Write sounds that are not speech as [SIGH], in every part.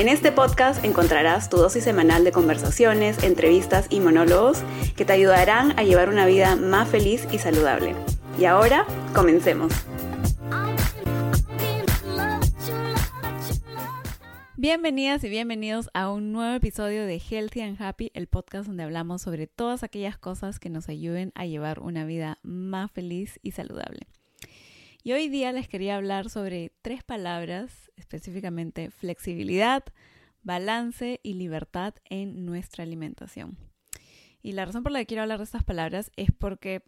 En este podcast encontrarás tu dosis semanal de conversaciones, entrevistas y monólogos que te ayudarán a llevar una vida más feliz y saludable. Y ahora, comencemos. Bienvenidas y bienvenidos a un nuevo episodio de Healthy and Happy, el podcast donde hablamos sobre todas aquellas cosas que nos ayuden a llevar una vida más feliz y saludable. Y hoy día les quería hablar sobre tres palabras, específicamente flexibilidad, balance y libertad en nuestra alimentación. Y la razón por la que quiero hablar de estas palabras es porque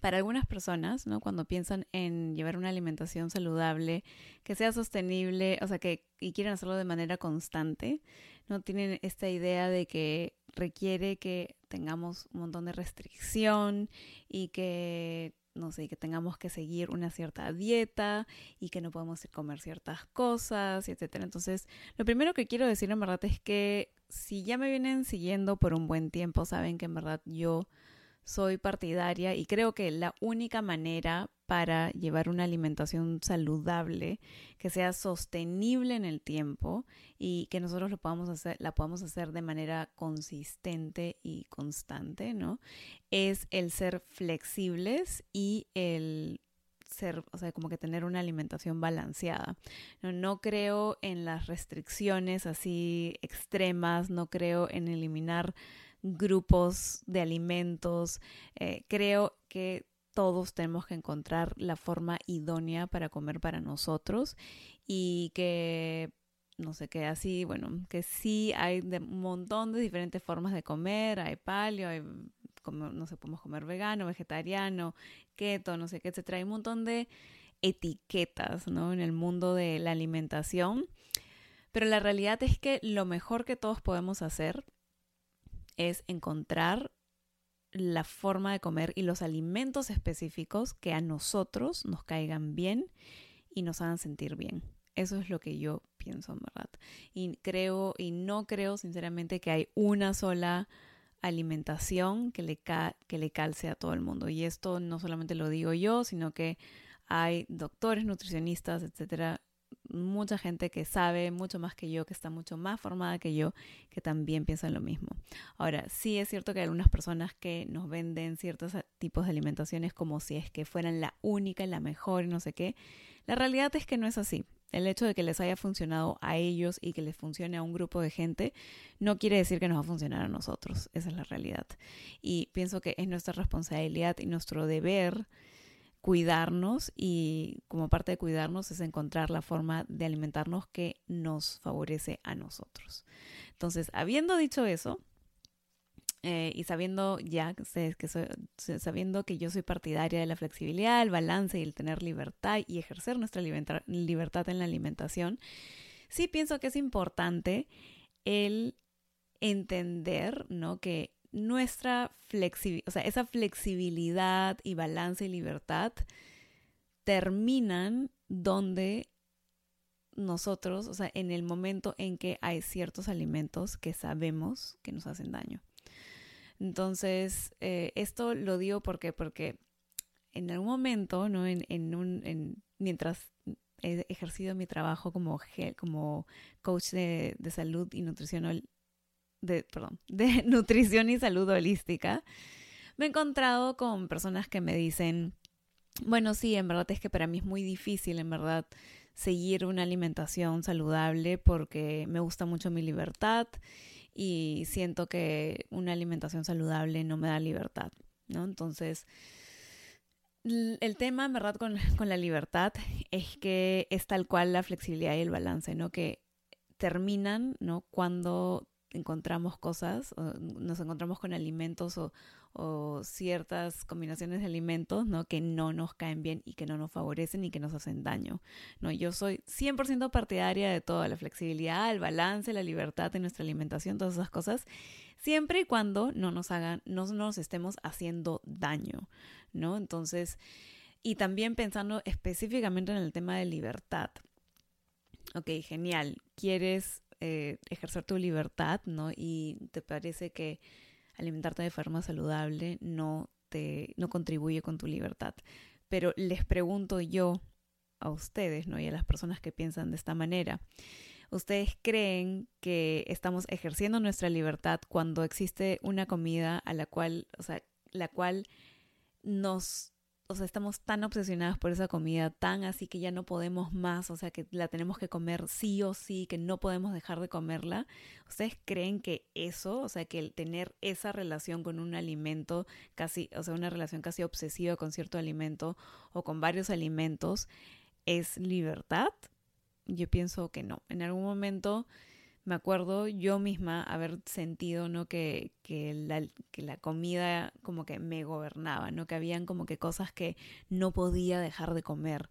para algunas personas, ¿no? Cuando piensan en llevar una alimentación saludable, que sea sostenible, o sea, que y quieren hacerlo de manera constante, no tienen esta idea de que requiere que tengamos un montón de restricción y que no sé, que tengamos que seguir una cierta dieta y que no podemos comer ciertas cosas, etcétera. Entonces, lo primero que quiero decir en verdad es que si ya me vienen siguiendo por un buen tiempo, saben que en verdad yo soy partidaria y creo que la única manera para llevar una alimentación saludable que sea sostenible en el tiempo y que nosotros lo podamos hacer, la podamos hacer de manera consistente y constante, ¿no? Es el ser flexibles y el ser, o sea, como que tener una alimentación balanceada. No, no, creo en las restricciones así extremas, no creo en eliminar grupos de alimentos. Eh, creo que todos tenemos que encontrar la forma idónea para comer para nosotros y que no sé qué así, bueno, que sí hay un montón de diferentes formas de comer, hay paleo, hay no sé, podemos comer vegano, vegetariano, keto, no sé qué, etcétera. Hay un montón de etiquetas, ¿no? En el mundo de la alimentación. Pero la realidad es que lo mejor que todos podemos hacer es encontrar la forma de comer y los alimentos específicos que a nosotros nos caigan bien y nos hagan sentir bien. Eso es lo que yo pienso, en verdad. Y creo, y no creo sinceramente que hay una sola alimentación que le, que le calce a todo el mundo. Y esto no solamente lo digo yo, sino que hay doctores, nutricionistas, etcétera, mucha gente que sabe mucho más que yo, que está mucho más formada que yo, que también piensan lo mismo. Ahora, sí es cierto que hay algunas personas que nos venden ciertos tipos de alimentaciones como si es que fueran la única la mejor y no sé qué. La realidad es que no es así. El hecho de que les haya funcionado a ellos y que les funcione a un grupo de gente no quiere decir que nos va a funcionar a nosotros. Esa es la realidad. Y pienso que es nuestra responsabilidad y nuestro deber cuidarnos y como parte de cuidarnos es encontrar la forma de alimentarnos que nos favorece a nosotros. Entonces, habiendo dicho eso, eh, y sabiendo ya que soy, sabiendo que yo soy partidaria de la flexibilidad, el balance y el tener libertad y ejercer nuestra libertad en la alimentación, sí pienso que es importante el entender, ¿no? Que nuestra flexibilidad, o sea, esa flexibilidad y balance y libertad terminan donde nosotros, o sea, en el momento en que hay ciertos alimentos que sabemos que nos hacen daño. Entonces, eh, esto lo digo porque, porque en algún momento, ¿no? En, en un, en, mientras he ejercido mi trabajo como, como coach de, de salud y nutricional, de, perdón, [LAUGHS] de nutrición y salud holística, me he encontrado con personas que me dicen, bueno, sí, en verdad es que para mí es muy difícil, en verdad, seguir una alimentación saludable porque me gusta mucho mi libertad y siento que una alimentación saludable no me da libertad, ¿no? Entonces, el tema, en verdad, con, con la libertad es que es tal cual la flexibilidad y el balance, ¿no? Que terminan, ¿no? Cuando encontramos cosas, nos encontramos con alimentos o, ciertas combinaciones de alimentos, ¿no? Que no nos caen bien y que no nos favorecen y que nos hacen daño, ¿no? Yo soy 100% partidaria de toda la flexibilidad, el balance, la libertad en nuestra alimentación, todas esas cosas, siempre y cuando no nos hagan, no nos estemos haciendo daño, ¿no? Entonces, y también pensando específicamente en el tema de libertad. Ok, genial. Quieres eh, ejercer tu libertad, ¿no? Y te parece que alimentarte de forma saludable no te no contribuye con tu libertad. Pero les pregunto yo a ustedes, ¿no? Y a las personas que piensan de esta manera. ¿Ustedes creen que estamos ejerciendo nuestra libertad cuando existe una comida a la cual, o sea, la cual nos o sea, estamos tan obsesionados por esa comida, tan así que ya no podemos más, o sea, que la tenemos que comer sí o sí, que no podemos dejar de comerla. ¿Ustedes creen que eso, o sea, que el tener esa relación con un alimento casi, o sea, una relación casi obsesiva con cierto alimento o con varios alimentos es libertad? Yo pienso que no. En algún momento me acuerdo yo misma haber sentido, ¿no? Que, que, la, que la comida como que me gobernaba, ¿no? Que habían como que cosas que no podía dejar de comer,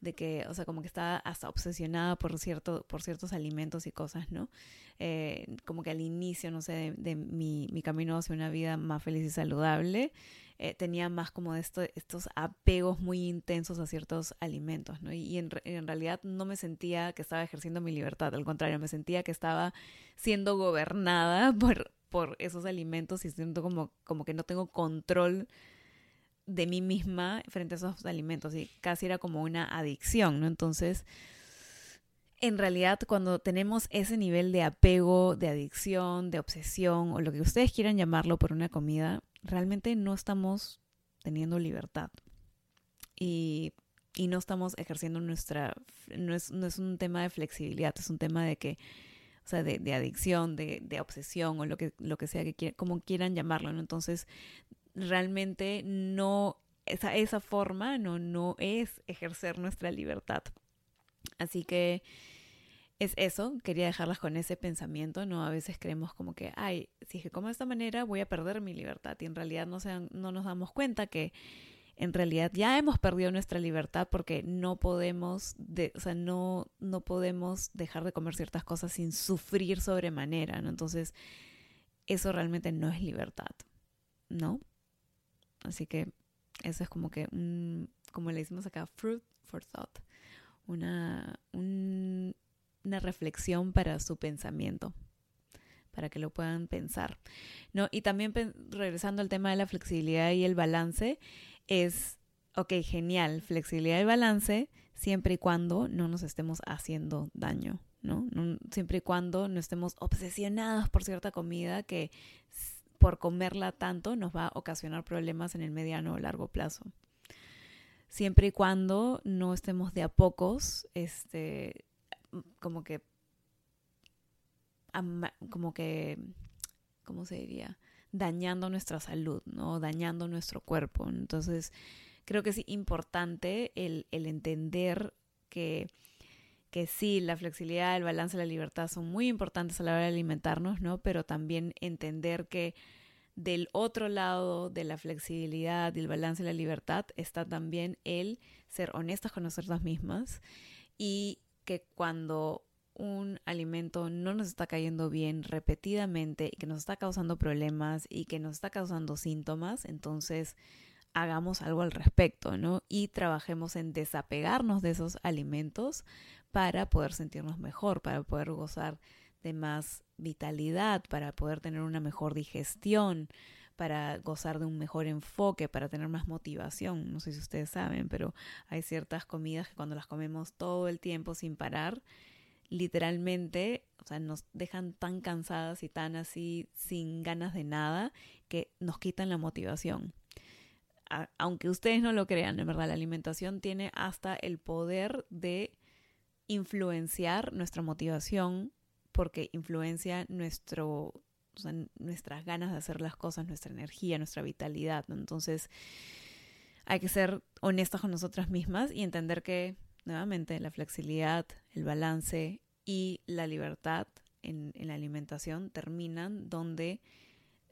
de que, o sea, como que estaba hasta obsesionada por, cierto, por ciertos alimentos y cosas, ¿no? Eh, como que al inicio, no sé, de, de mi, mi camino hacia una vida más feliz y saludable, eh, tenía más como estos apegos muy intensos a ciertos alimentos, ¿no? Y, en, realidad no me sentía que estaba ejerciendo mi libertad, al contrario, me sentía que estaba siendo gobernada [LAUGHS] por, por esos alimentos y siento como, como que no tengo control de mí misma frente a esos alimentos y casi era como una adicción, ¿no? Entonces, en realidad cuando tenemos ese nivel de apego, de adicción, de obsesión o lo que ustedes quieran llamarlo por una comida, realmente no estamos teniendo libertad y, y no estamos ejerciendo nuestra, no es, no es, un tema de flexibilidad, es un tema de que, o sea, de, de adicción, de, de, obsesión o lo que, lo que sea que como quieran llamarlo, ¿no? Entonces, realmente no, esa, esa forma no, no es ejercer nuestra libertad. Así que es eso, quería dejarlas con ese pensamiento, ¿no? A veces creemos como que, ay, si es que como de esta manera voy a perder mi libertad y en realidad no, sean, no nos damos cuenta que en realidad ya hemos perdido nuestra libertad porque no podemos, de, o sea, no, no podemos dejar de comer ciertas cosas sin sufrir sobremanera, ¿no? Entonces, eso realmente no es libertad, ¿no? Así que eso es como que, un, como le decimos acá, fruit for thought, una, un, una reflexión para su pensamiento, para que lo puedan pensar. ¿no? Y también regresando al tema de la flexibilidad y el balance, es, ok, genial, flexibilidad y balance siempre y cuando no nos estemos haciendo daño, ¿no? siempre y cuando no estemos obsesionados por cierta comida que por comerla tanto nos va a ocasionar problemas en el mediano o largo plazo. Siempre y cuando no estemos de a pocos, este, como que, como que, ¿cómo se diría? Dañando nuestra salud, ¿no? Dañando nuestro cuerpo. Entonces, creo que es importante el, el entender que, que sí, la flexibilidad, el balance, la libertad son muy importantes a la hora de alimentarnos, ¿no? Pero también entender que del otro lado de la flexibilidad, del balance y la libertad está también el ser honestas con nosotras mismas y que cuando un alimento no nos está cayendo bien repetidamente y que nos está causando problemas y que nos está causando síntomas, entonces hagamos algo al respecto, ¿no? Y trabajemos en desapegarnos de esos alimentos para poder sentirnos mejor, para poder gozar de más vitalidad, para poder tener una mejor digestión, para gozar de un mejor enfoque, para tener más motivación. No sé si ustedes saben, pero hay ciertas comidas que cuando las comemos todo el tiempo sin parar, literalmente, o sea, nos dejan tan cansadas y tan así sin ganas de nada que nos quitan la motivación. aunque ustedes no lo crean, en verdad, la alimentación tiene hasta el poder de influenciar nuestra motivación porque influencia nuestro nuestras ganas de hacer las cosas, nuestra energía, nuestra vitalidad. Entonces, hay que ser honestos con nosotras mismas y entender que, nuevamente, la flexibilidad, el balance y la libertad en, en la alimentación terminan donde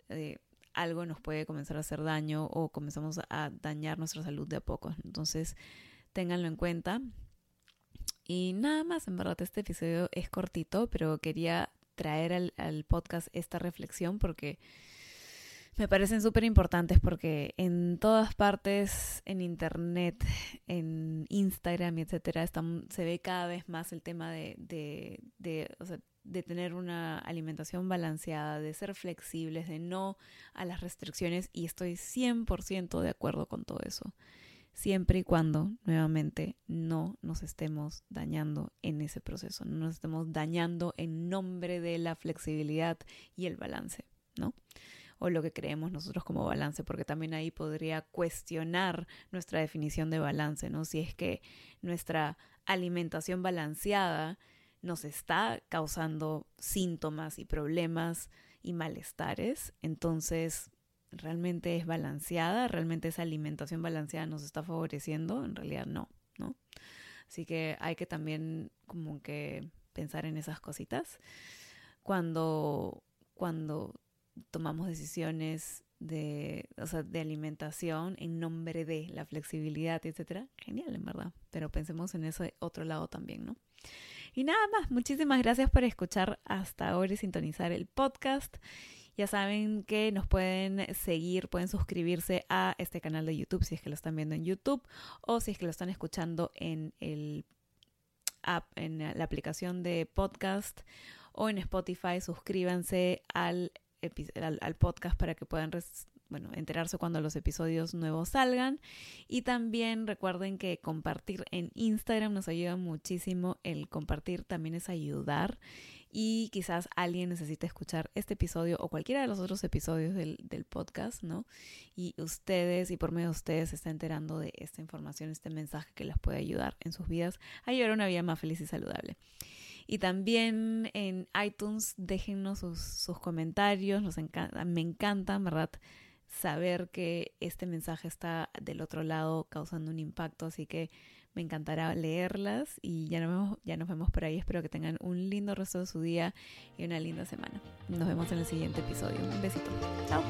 eh, algo nos puede comenzar a hacer daño o comenzamos a dañar nuestra salud de a poco. Entonces, ténganlo en cuenta. Y nada más, en verdad este episodio es cortito, pero quería traer al, al podcast esta reflexión porque me parecen súper importantes porque en todas partes, en internet, en Instagram, etcétera, se ve cada vez más el tema de, de, de, o sea, de tener una alimentación balanceada, de ser flexibles, de no a las restricciones y estoy 100% de acuerdo con todo eso. Siempre y cuando, nuevamente, no nos estemos dañando en ese proceso, no nos estemos dañando en nombre de la flexibilidad y el balance, ¿no? o lo que creemos nosotros como balance, porque también ahí podría cuestionar nuestra definición de balance, ¿no? Si es que nuestra alimentación balanceada nos está causando síntomas y problemas y malestares, entonces realmente es balanceada, realmente esa alimentación balanceada nos está favoreciendo, en realidad no, ¿no? Así que hay que también como que pensar en esas cositas cuando cuando tomamos decisiones de, o sea, de alimentación en nombre de la flexibilidad, etcétera, genial, en verdad. Pero pensemos en ese otro lado también, ¿no? Y nada más, muchísimas gracias por escuchar hasta ahora y sintonizar el podcast. Ya saben que nos pueden seguir, pueden suscribirse a este canal de YouTube si es que lo están viendo en YouTube o si es que lo están escuchando en el app, en la aplicación de podcast o en Spotify. Suscríbanse al al, podcast para que puedan bueno, enterarse cuando los episodios nuevos salgan. Y también recuerden que compartir en Instagram nos ayuda muchísimo. El compartir también es ayudar. Y quizás alguien necesite escuchar este episodio o cualquiera de los otros episodios del, del podcast, ¿no? Y ustedes, y por medio de ustedes, se está enterando de esta información, este mensaje que les puede ayudar en sus vidas a llevar una vida más feliz y saludable. Y también en iTunes déjennos sus, comentarios, nos encanta, me encanta, ¿verdad? Saber que este mensaje está del otro lado causando un impacto, así que me encantará leerlas y ya nos vemos, ya nos vemos por ahí. Espero que tengan un lindo resto de su día y una linda semana. Nos vemos en el siguiente episodio. Un besito. Chao.